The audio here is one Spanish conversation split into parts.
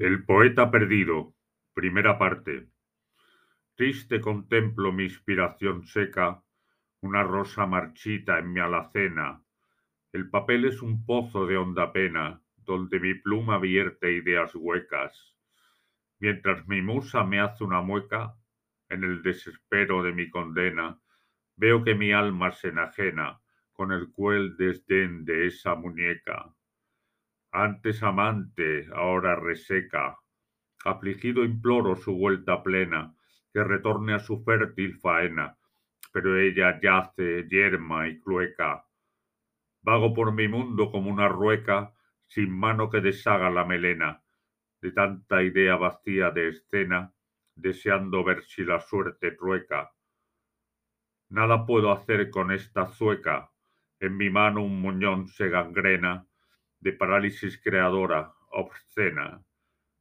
El poeta perdido, primera parte. Triste contemplo mi inspiración seca, una rosa marchita en mi alacena. El papel es un pozo de honda pena, donde mi pluma vierte ideas huecas. Mientras mi musa me hace una mueca, en el desespero de mi condena, veo que mi alma se enajena con el cruel desdén de esa muñeca antes amante, ahora reseca. Afligido imploro su vuelta plena, que retorne a su fértil faena, pero ella yace yerma y clueca. Vago por mi mundo como una rueca, sin mano que deshaga la melena, de tanta idea vacía de escena, deseando ver si la suerte trueca. Nada puedo hacer con esta zueca, en mi mano un muñón se gangrena, de parálisis creadora, obscena,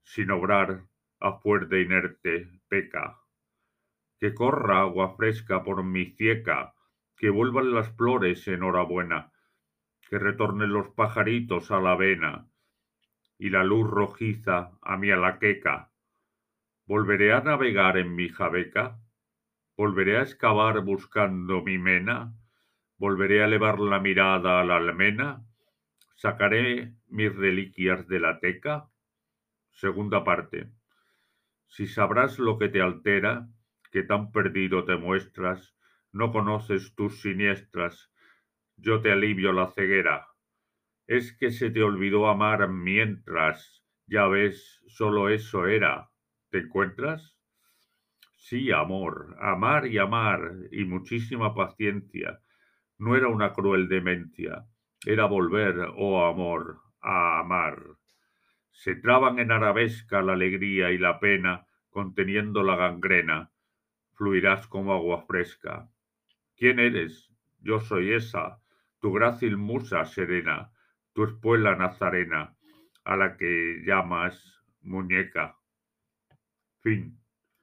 sin obrar, a fuerte inerte, peca. Que corra agua fresca por mi cieca, que vuelvan las flores enhorabuena, que retornen los pajaritos a la avena, y la luz rojiza a mi alaqueca. ¿Volveré a navegar en mi jabeca? ¿Volveré a excavar buscando mi mena? ¿Volveré a elevar la mirada a la almena? ¿Sacaré mis reliquias de la teca? Segunda parte. Si sabrás lo que te altera, que tan perdido te muestras, no conoces tus siniestras, yo te alivio la ceguera. Es que se te olvidó amar mientras, ya ves, solo eso era. ¿Te encuentras? Sí, amor, amar y amar, y muchísima paciencia. No era una cruel demencia era volver, oh amor, a amar. Se traban en arabesca la alegría y la pena, conteniendo la gangrena. Fluirás como agua fresca. ¿Quién eres? Yo soy esa, tu grácil musa serena, tu espuela nazarena, a la que llamas muñeca. Fin.